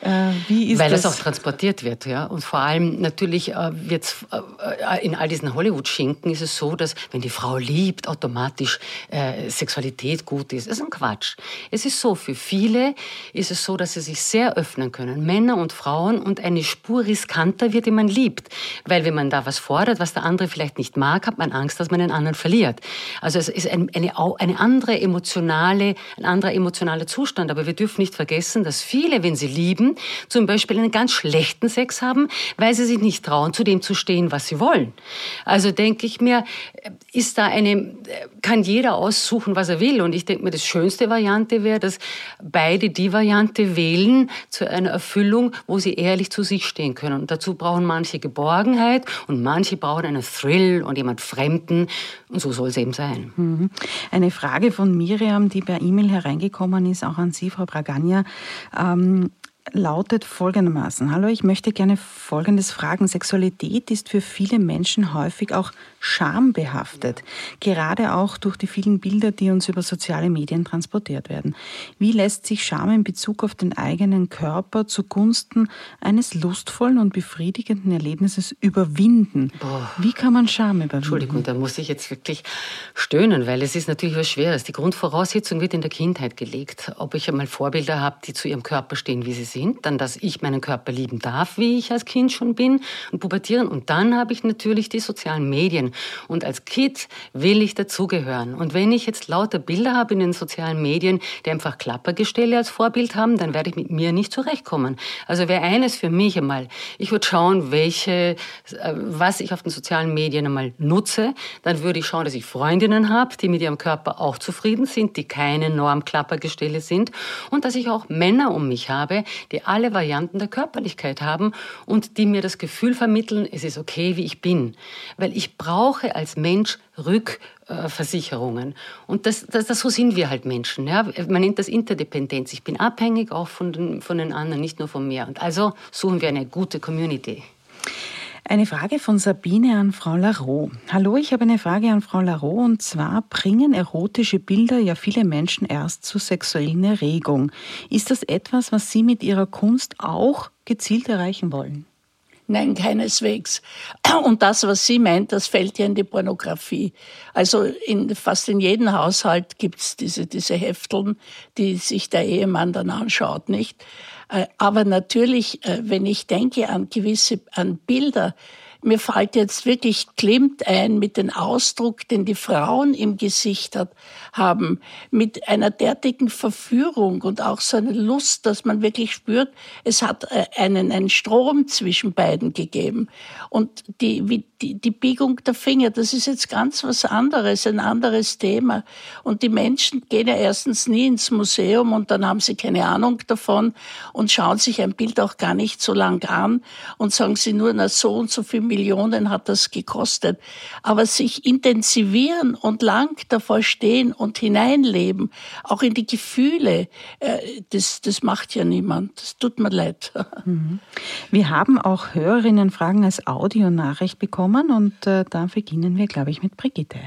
Äh, wie ist Weil das? es auch transportiert wird, ja. Und vor allem natürlich äh, wird äh, in all diesen Hollywood-Schinken ist es so, dass wenn die Frau liebt, automatisch äh, Sexualität gut ist. Das ist ein Quatsch. Es ist so, für viele ist es so, dass sie sich sehr öffnen können, Männer und Frauen, und eine Spur riskanter wird, die man liebt. Weil wenn man da was fordert, was der andere vielleicht nicht mag, hat man Angst, dass man den anderen verliert. Also es ist ein, eine, eine andere emotionale, ein anderer emotionaler Zustand. Aber wir dürfen nicht vergessen, dass viele, wenn sie lieben, zum Beispiel einen ganz schlechten Sex haben, weil sie sich nicht trauen, zu dem zu stehen, was sie wollen. Also denke ich mir, ist da eine, kann jeder aussuchen, was er will. Und ich denke mir, das schönste Variante wäre, dass beide die Variante wählen zu einer Erfüllung, wo sie ehrlich zu sich stehen können. Und dazu brauchen manche Geborgenheit und manche brauchen einen Thrill und jemand Fremden. Und so soll es eben sein. Mhm. Eine Frage von Miriam, die per E-Mail hereingekommen ist, auch an Sie, Frau Bragagna. Ähm, lautet folgendermaßen. Hallo, ich möchte gerne Folgendes fragen. Sexualität ist für viele Menschen häufig auch schambehaftet, gerade auch durch die vielen Bilder, die uns über soziale Medien transportiert werden. Wie lässt sich Scham in Bezug auf den eigenen Körper zugunsten eines lustvollen und befriedigenden Erlebnisses überwinden? Boah. Wie kann man Scham überwinden? Entschuldigung, da muss ich jetzt wirklich stöhnen, weil es ist natürlich was Schweres. Die Grundvoraussetzung wird in der Kindheit gelegt. Ob ich einmal Vorbilder habe, die zu ihrem Körper stehen, wie sie sind, dann, dass ich meinen Körper lieben darf, wie ich als Kind schon bin und pubertieren. Und dann habe ich natürlich die sozialen Medien. Und als Kind will ich dazugehören. Und wenn ich jetzt lauter Bilder habe in den sozialen Medien, die einfach Klappergestelle als Vorbild haben, dann werde ich mit mir nicht zurechtkommen. Also wäre eines für mich einmal, ich würde schauen, welche, äh, was ich auf den sozialen Medien einmal nutze. Dann würde ich schauen, dass ich Freundinnen habe, die mit ihrem Körper auch zufrieden sind, die keine Normklappergestelle sind. Und dass ich auch Männer um mich habe, die alle Varianten der Körperlichkeit haben und die mir das Gefühl vermitteln, es ist okay, wie ich bin. Weil ich brauche als Mensch Rückversicherungen. Und das, das, das, so sind wir halt Menschen. Ja? Man nennt das Interdependenz. Ich bin abhängig auch von den, von den anderen, nicht nur von mir. Und also suchen wir eine gute Community. Eine Frage von Sabine an Frau Larot. Hallo, ich habe eine Frage an Frau Larot und zwar bringen erotische Bilder ja viele Menschen erst zur sexuellen Erregung. Ist das etwas, was Sie mit Ihrer Kunst auch gezielt erreichen wollen? Nein, keineswegs. Und das, was sie meint, das fällt ja in die Pornografie. Also in, fast in jedem Haushalt gibt's diese, diese Hefteln, die sich der Ehemann dann anschaut, nicht? Äh, aber natürlich, äh, wenn ich denke an gewisse, an Bilder, mir fällt jetzt wirklich Klimt ein mit dem Ausdruck, den die Frauen im Gesicht hat, haben, mit einer derartigen Verführung und auch so eine Lust, dass man wirklich spürt, es hat äh, einen, einen Strom zwischen beiden gegeben. Und die, wie, die, die Biegung der Finger, das ist jetzt ganz was anderes, ein anderes Thema. Und die Menschen gehen ja erstens nie ins Museum und dann haben sie keine Ahnung davon und schauen sich ein Bild auch gar nicht so lang an und sagen sie nur, na so und so viel Millionen hat das gekostet. Aber sich intensivieren und lang davor stehen und hineinleben, auch in die Gefühle, äh, das, das macht ja niemand. Das tut mir leid. Mhm. Wir haben auch Hörerinnenfragen als Audionachricht bekommen und äh, da beginnen wir, glaube ich, mit Brigitte.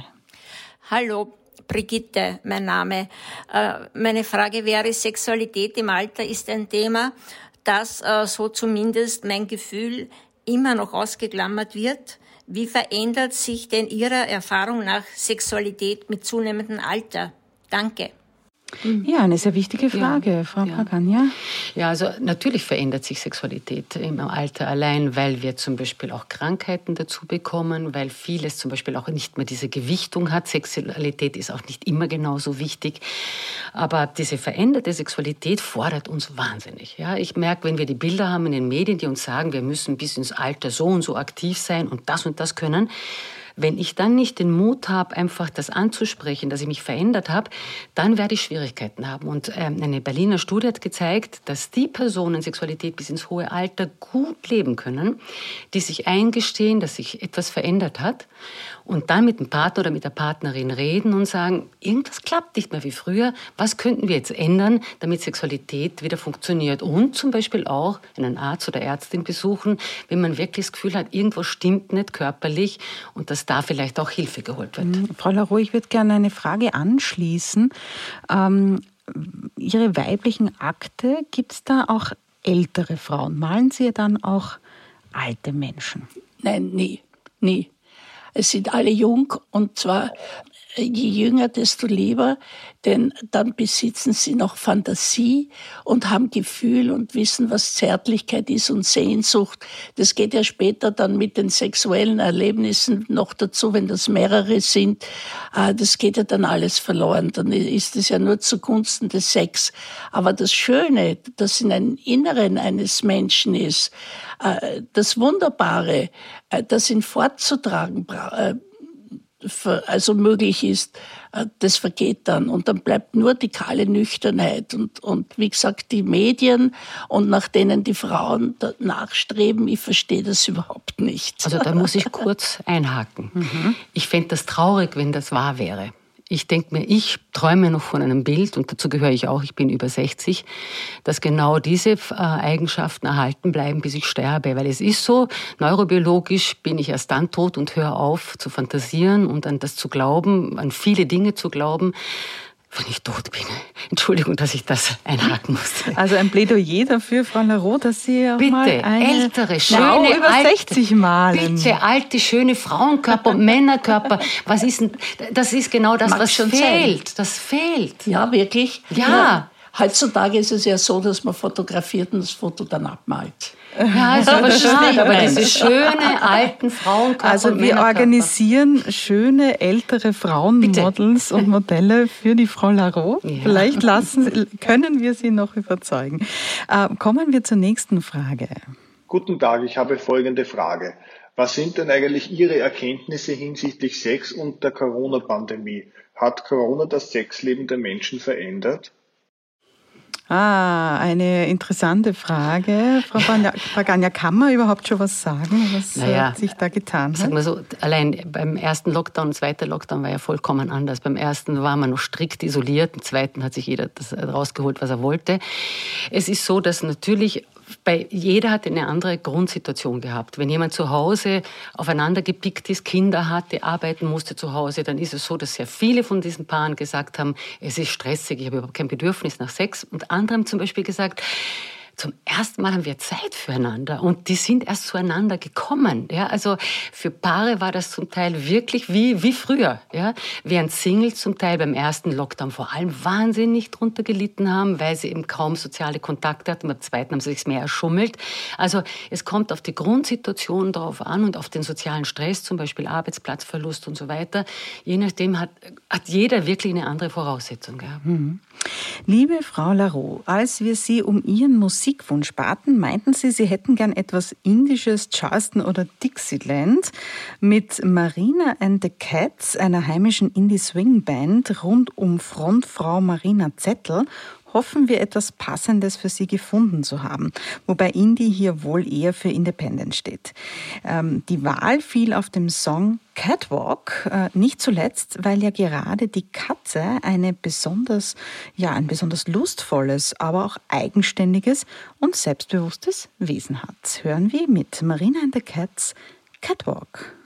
Hallo, Brigitte, mein Name. Äh, meine Frage wäre, Sexualität im Alter ist ein Thema, das, so zumindest mein Gefühl, immer noch ausgeklammert wird. Wie verändert sich denn Ihrer Erfahrung nach Sexualität mit zunehmendem Alter? Danke. Ja, eine sehr wichtige Frage, ja, Frau ja. Pagania. Ja, also natürlich verändert sich Sexualität im Alter allein, weil wir zum Beispiel auch Krankheiten dazu bekommen, weil vieles zum Beispiel auch nicht mehr diese Gewichtung hat. Sexualität ist auch nicht immer genauso wichtig. Aber diese veränderte Sexualität fordert uns wahnsinnig. Ja, ich merke, wenn wir die Bilder haben in den Medien, die uns sagen, wir müssen bis ins Alter so und so aktiv sein und das und das können, wenn ich dann nicht den Mut habe, einfach das anzusprechen, dass ich mich verändert habe, dann werde ich Schwierigkeiten haben. Und ähm, eine Berliner Studie hat gezeigt, dass die Personen Sexualität bis ins hohe Alter gut leben können, die sich eingestehen, dass sich etwas verändert hat und dann mit dem Partner oder mit der Partnerin reden und sagen, irgendwas klappt nicht mehr wie früher, was könnten wir jetzt ändern, damit Sexualität wieder funktioniert und zum Beispiel auch einen Arzt oder Ärztin besuchen, wenn man wirklich das Gefühl hat, irgendwas stimmt nicht körperlich und dass da vielleicht auch Hilfe geholt wird. Mhm. Frau Laro, ich würde gerne eine Frage anschließen. Ähm, Ihre weiblichen Akte, gibt es da auch ältere Frauen? Malen Sie dann auch alte Menschen? Nein, nie, nie. Es sind alle jung und zwar je jünger, desto lieber, denn dann besitzen sie noch Fantasie und haben Gefühl und wissen, was Zärtlichkeit ist und Sehnsucht. Das geht ja später dann mit den sexuellen Erlebnissen noch dazu, wenn das mehrere sind. Ah, das geht ja dann alles verloren. Dann ist es ja nur zugunsten des Sex. Aber das Schöne, das in einem Inneren eines Menschen ist, äh, das Wunderbare, äh, das ihn fortzutragen äh, also möglich ist, äh, das vergeht dann. Und dann bleibt nur die kahle Nüchternheit. Und, und wie gesagt, die Medien und nach denen die Frauen nachstreben, ich verstehe das überhaupt nicht. Also da muss ich kurz einhaken. Mhm. Ich fände das traurig, wenn das wahr wäre. Ich denke mir, ich träume noch von einem Bild, und dazu gehöre ich auch, ich bin über 60, dass genau diese äh, Eigenschaften erhalten bleiben, bis ich sterbe. Weil es ist so, neurobiologisch bin ich erst dann tot und höre auf zu fantasieren und an das zu glauben, an viele Dinge zu glauben, wenn ich tot bin. Entschuldigung, dass ich das einhaken musste. Also ein Plädoyer dafür, Frau Laro, dass Sie auch bitte, mal eine ältere, schöne, über alte, 60 malen. Bitte, alte, schöne Frauenkörper und Männerkörper. Was ist denn, das ist genau das, Mag was schon fehlt. Sein. Das fehlt. Ja, wirklich? Ja. ja. Heutzutage ist es ja so, dass man fotografiert und das Foto dann abmalt. Ja, ist aber schade, aber diese schöne alten Frauenkörper Also wir organisieren schöne ältere Frauenmodels und Modelle für die Frau Laro. Ja. Vielleicht lassen, können wir sie noch überzeugen. Äh, kommen wir zur nächsten Frage. Guten Tag, ich habe folgende Frage. Was sind denn eigentlich Ihre Erkenntnisse hinsichtlich Sex und der Corona-Pandemie? Hat Corona das Sexleben der Menschen verändert? Ah, eine interessante Frage. Frau Pagania, kann man überhaupt schon was sagen, was äh, naja, sich da getan hat? Sag mal so, allein beim ersten Lockdown, zweiter Lockdown war ja vollkommen anders. Beim ersten war man noch strikt isoliert, im zweiten hat sich jeder das rausgeholt, was er wollte. Es ist so, dass natürlich bei jeder hat eine andere Grundsituation gehabt. Wenn jemand zu Hause aufeinander gepickt ist, Kinder hatte, arbeiten musste zu Hause, dann ist es so, dass sehr viele von diesen Paaren gesagt haben, es ist stressig, ich habe überhaupt kein Bedürfnis nach Sex. Und andere haben zum Beispiel gesagt, zum ersten Mal haben wir Zeit füreinander und die sind erst zueinander gekommen. Ja, also für Paare war das zum Teil wirklich wie, wie früher. Ja, während Singles zum Teil beim ersten Lockdown vor allem wahnsinnig drunter gelitten haben, weil sie eben kaum soziale Kontakte hatten. Beim zweiten haben sie sich mehr erschummelt. Also es kommt auf die Grundsituation darauf an und auf den sozialen Stress, zum Beispiel Arbeitsplatzverlust und so weiter. Je nachdem hat, hat jeder wirklich eine andere Voraussetzung gehabt. Mhm. Liebe Frau Laro, als wir Sie um Ihren Musikwunsch baten, meinten Sie, Sie hätten gern etwas Indisches, Charleston oder Dixieland mit Marina and the Cats, einer heimischen Indie-Swing-Band rund um Frontfrau Marina Zettel hoffen wir etwas Passendes für Sie gefunden zu haben, wobei Indie hier wohl eher für Independent steht. Ähm, die Wahl fiel auf dem Song Catwalk, äh, nicht zuletzt, weil ja gerade die Katze eine besonders, ja, ein besonders lustvolles, aber auch eigenständiges und selbstbewusstes Wesen hat. Hören wir mit Marina and the Cats Catwalk.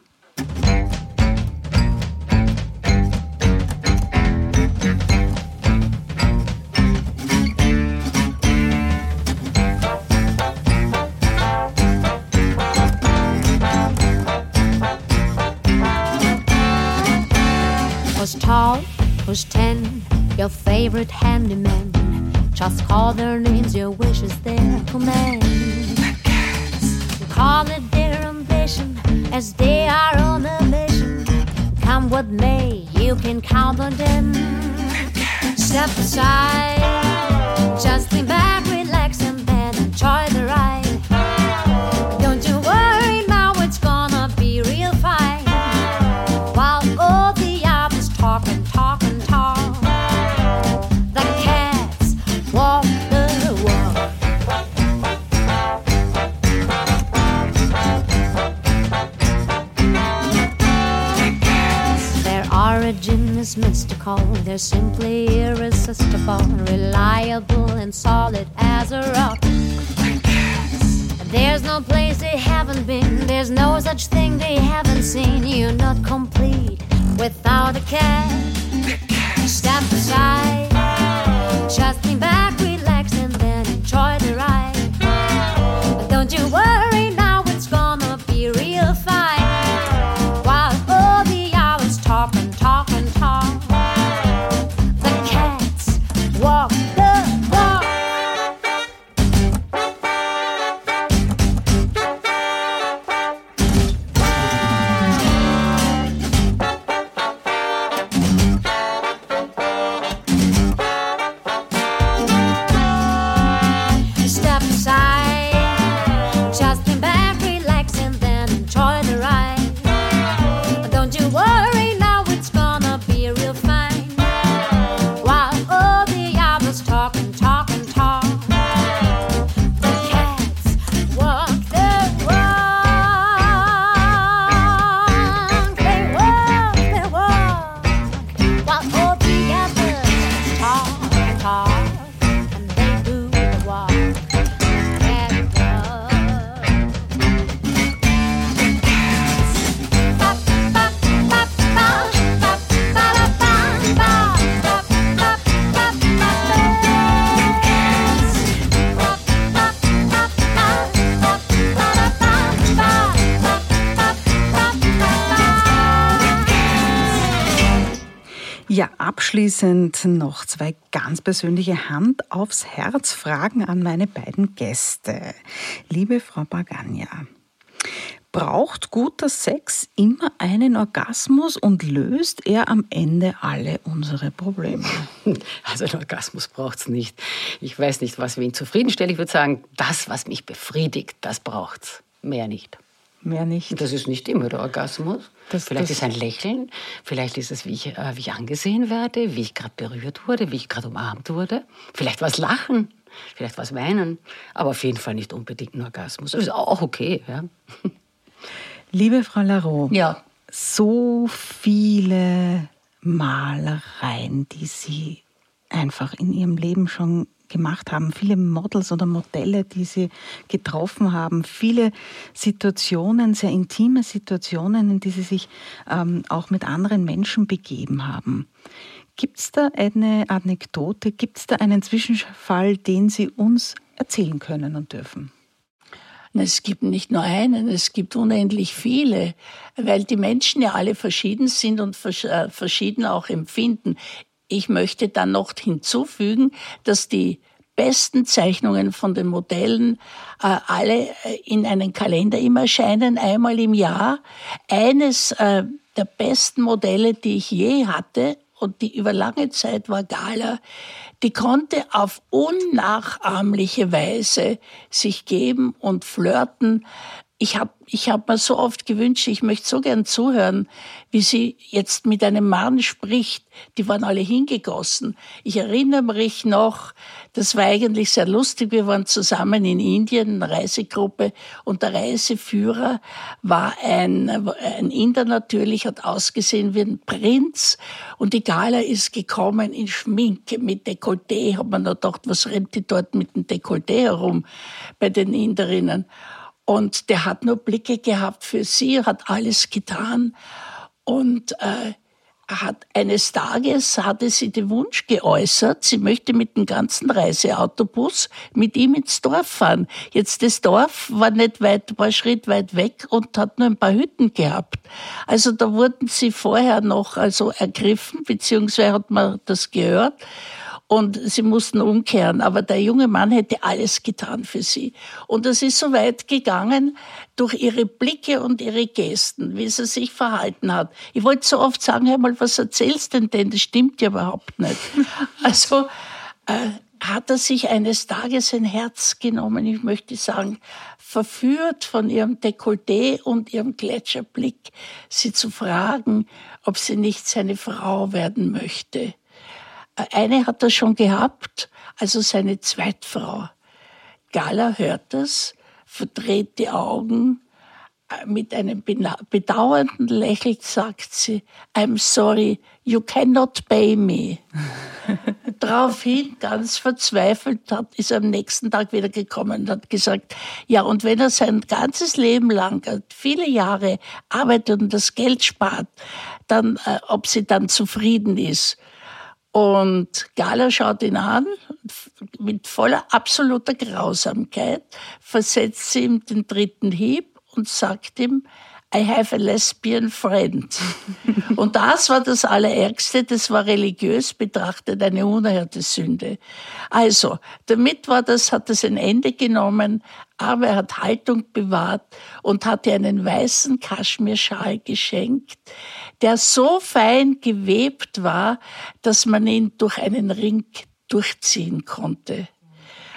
Who's tall, who's ten, your favorite handyman. Just call their names, your wishes, their command. Call it their ambition as they are on a mission. Come what may, you can count on them. Step aside, just lean back, mystical, they're simply irresistible, reliable and solid as a rock. There's no place they haven't been, there's no such thing they haven't seen. You're not complete without a cat. Step aside, just lean back, abschließend noch zwei ganz persönliche Hand aufs Herz Fragen an meine beiden Gäste. Liebe Frau Bagania, braucht guter Sex immer einen Orgasmus und löst er am Ende alle unsere Probleme? Also einen Orgasmus braucht es nicht. Ich weiß nicht, was wen zufriedenstellt. Ich würde sagen, das, was mich befriedigt, das braucht's. Mehr nicht. Mehr nicht. Das ist nicht immer der Orgasmus. Das- vielleicht das- ist ein Lächeln, vielleicht ist es, wie ich, äh, wie ich angesehen werde, wie ich gerade berührt wurde, wie ich gerade umarmt wurde. Vielleicht was Lachen, vielleicht was Weinen, aber auf jeden Fall nicht unbedingt ein Orgasmus. Das ist auch okay. Ja. Liebe Frau Laro, Ja, so viele Malereien, die Sie einfach in Ihrem Leben schon gemacht haben, viele Models oder Modelle, die Sie getroffen haben, viele Situationen, sehr intime Situationen, in die Sie sich ähm, auch mit anderen Menschen begeben haben. Gibt es da eine Anekdote, gibt es da einen Zwischenfall, den Sie uns erzählen können und dürfen? Es gibt nicht nur einen, es gibt unendlich viele, weil die Menschen ja alle verschieden sind und äh, verschieden auch empfinden. Ich möchte dann noch hinzufügen, dass die besten Zeichnungen von den Modellen äh, alle äh, in einen Kalender immer erscheinen, einmal im Jahr. Eines äh, der besten Modelle, die ich je hatte und die über lange Zeit war Gala, die konnte auf unnachahmliche Weise sich geben und flirten ich habe ich hab mir so oft gewünscht, ich möchte so gern zuhören, wie sie jetzt mit einem Mann spricht. Die waren alle hingegossen. Ich erinnere mich noch, das war eigentlich sehr lustig. Wir waren zusammen in Indien, eine Reisegruppe, und der Reiseführer war ein, ein Inder natürlich, hat ausgesehen wie ein Prinz. Und die Gala ist gekommen in Schminke mit Dekolleté. Hat man da gedacht, was rennt die dort mit dem Dekolleté herum bei den Inderinnen? Und der hat nur Blicke gehabt für sie, hat alles getan. Und äh, hat eines Tages hatte sie den Wunsch geäußert, sie möchte mit dem ganzen Reiseautobus mit ihm ins Dorf fahren. Jetzt das Dorf war nicht weit, war Schritt weit weg und hat nur ein paar Hütten gehabt. Also da wurden sie vorher noch also ergriffen, beziehungsweise hat man das gehört und sie mussten umkehren. Aber der junge Mann hätte alles getan für sie. Und es ist so weit gegangen durch ihre Blicke und ihre Gesten, wie sie sich verhalten hat. Ich wollte so oft sagen, hör mal, was erzählst denn denn? Das stimmt ja überhaupt nicht. Also äh, hat er sich eines Tages ein Herz genommen, ich möchte sagen, verführt von ihrem Dekolleté und ihrem Gletscherblick, sie zu fragen, ob sie nicht seine Frau werden möchte. Eine hat er schon gehabt, also seine Zweitfrau. Gala hört das, verdreht die Augen, äh, mit einem bedauernden Lächeln sagt sie, I'm sorry, you cannot pay me. Daraufhin, ganz verzweifelt, hat, ist er am nächsten Tag wieder gekommen und hat gesagt, ja, und wenn er sein ganzes Leben lang, äh, viele Jahre arbeitet und das Geld spart, dann, äh, ob sie dann zufrieden ist. Und Gala schaut ihn an, mit voller absoluter Grausamkeit, versetzt sie ihm den dritten Hieb und sagt ihm, I have a lesbian friend. Und das war das Allerärgste, das war religiös betrachtet eine unerhörte Sünde. Also, damit war das, hat es ein Ende genommen, aber er hat Haltung bewahrt und hat ihr einen weißen Kaschmirschal geschenkt, der so fein gewebt war, dass man ihn durch einen Ring durchziehen konnte.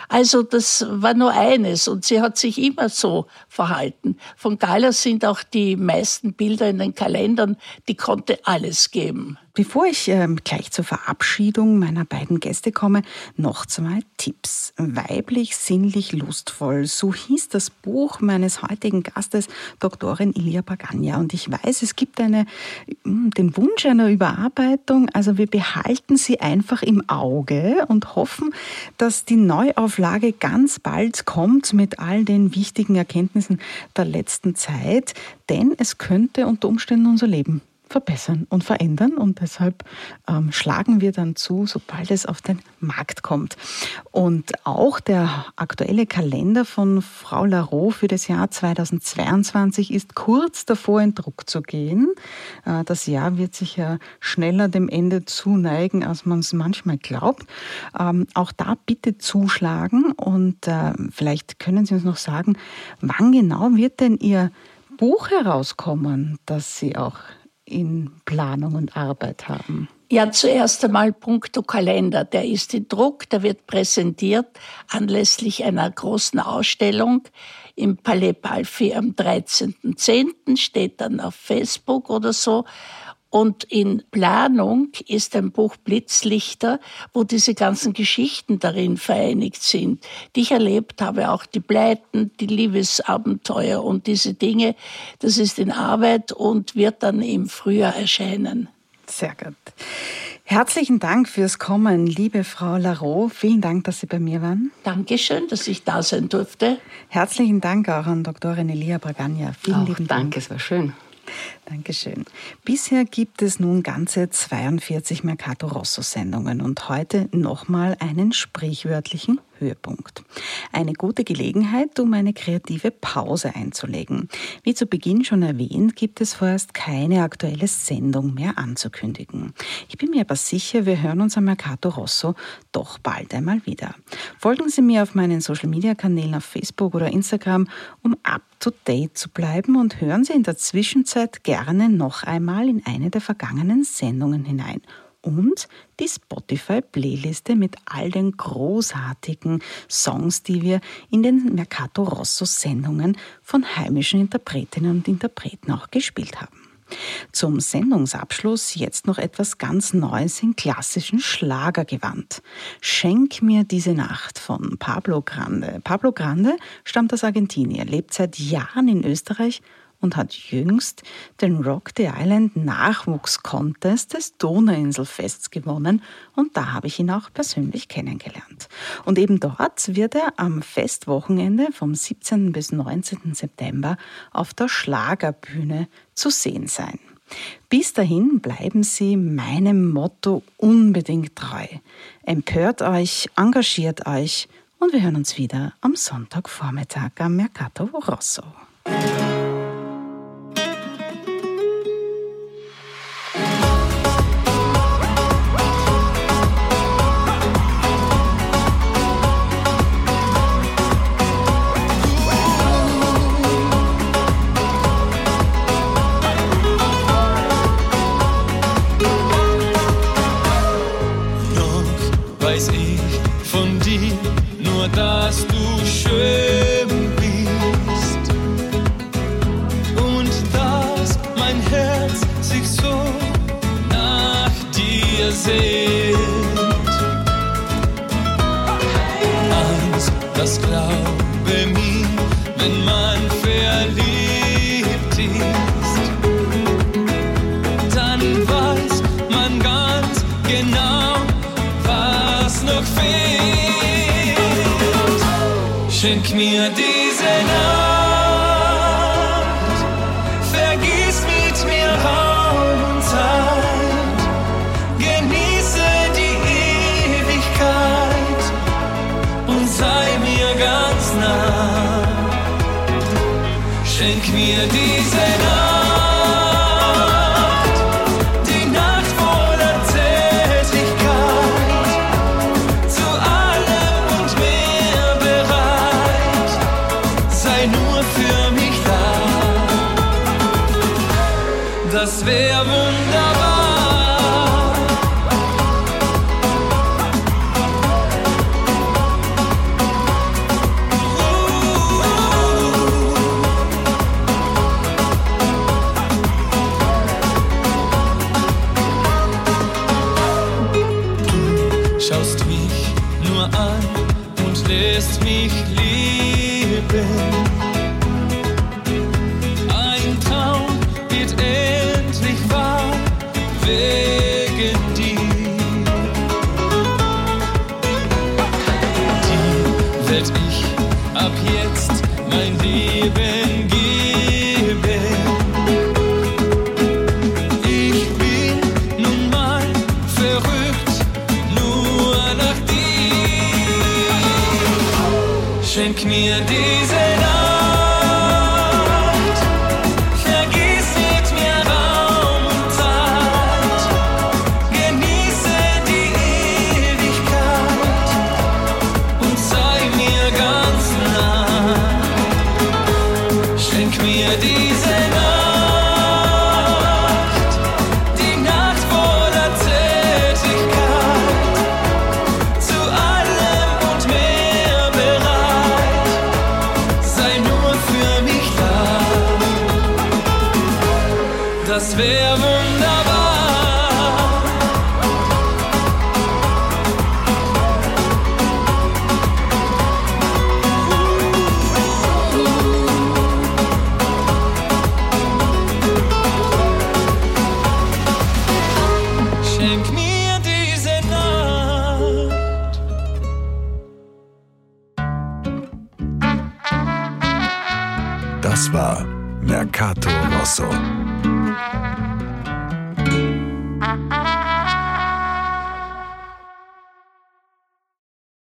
Also das war nur eines und sie hat sich immer so verhalten. Von Gala sind auch die meisten Bilder in den Kalendern, die konnte alles geben. Bevor ich ähm, gleich zur Verabschiedung meiner beiden Gäste komme, noch zwei Tipps. Weiblich, sinnlich, lustvoll. So hieß das Buch meines heutigen Gastes, Doktorin Ilia Pagania. Und ich weiß, es gibt eine, hm, den Wunsch einer Überarbeitung. Also wir behalten sie einfach im Auge und hoffen, dass die Neuauflage ganz bald kommt mit all den wichtigen Erkenntnissen der letzten Zeit. Denn es könnte unter Umständen unser Leben verbessern und verändern und deshalb ähm, schlagen wir dann zu, sobald es auf den Markt kommt. Und auch der aktuelle Kalender von Frau Larot für das Jahr 2022 ist kurz davor in Druck zu gehen. Äh, das Jahr wird sich ja schneller dem Ende zuneigen, als man es manchmal glaubt. Ähm, auch da bitte zuschlagen und äh, vielleicht können Sie uns noch sagen, wann genau wird denn Ihr Buch herauskommen, das Sie auch in Planung und Arbeit haben? Ja, zuerst einmal Punkto Kalender. Der ist in Druck, der wird präsentiert anlässlich einer großen Ausstellung im Palais Palfi am 13.10. steht dann auf Facebook oder so. Und in Planung ist ein Buch Blitzlichter, wo diese ganzen Geschichten darin vereinigt sind, die ich erlebt habe, auch die Pleiten, die Liebesabenteuer und diese Dinge. Das ist in Arbeit und wird dann im Frühjahr erscheinen. Sehr gut. Herzlichen Dank fürs Kommen, liebe Frau Larot. Vielen Dank, dass Sie bei mir waren. Dankeschön, dass ich da sein durfte. Herzlichen Dank auch an Doktorin Elia Bragagna. Vielen auch lieben Dank. Dank, es war schön. Dankeschön. Bisher gibt es nun ganze 42 Mercato Rosso Sendungen und heute nochmal einen sprichwörtlichen Höhepunkt. Eine gute Gelegenheit, um eine kreative Pause einzulegen. Wie zu Beginn schon erwähnt, gibt es vorerst keine aktuelle Sendung mehr anzukündigen. Ich bin mir aber sicher, wir hören uns am Mercato Rosso doch bald einmal wieder. Folgen Sie mir auf meinen Social Media Kanälen auf Facebook oder Instagram, um up to date zu bleiben und hören Sie in der Zwischenzeit gerne noch einmal in eine der vergangenen Sendungen hinein und die Spotify-Playliste mit all den großartigen Songs, die wir in den Mercato Rosso-Sendungen von heimischen Interpretinnen und Interpreten auch gespielt haben. Zum Sendungsabschluss jetzt noch etwas ganz Neues in klassischen Schlagergewand. Schenk mir diese Nacht von Pablo Grande. Pablo Grande stammt aus Argentinien, lebt seit Jahren in Österreich und hat jüngst den Rock the Island Nachwuchs-Contest des Donauinselfests gewonnen und da habe ich ihn auch persönlich kennengelernt. Und eben dort wird er am Festwochenende vom 17. bis 19. September auf der Schlagerbühne zu sehen sein. Bis dahin bleiben Sie meinem Motto unbedingt treu. Empört euch, engagiert euch und wir hören uns wieder am Sonntagvormittag am Mercato Rosso. Das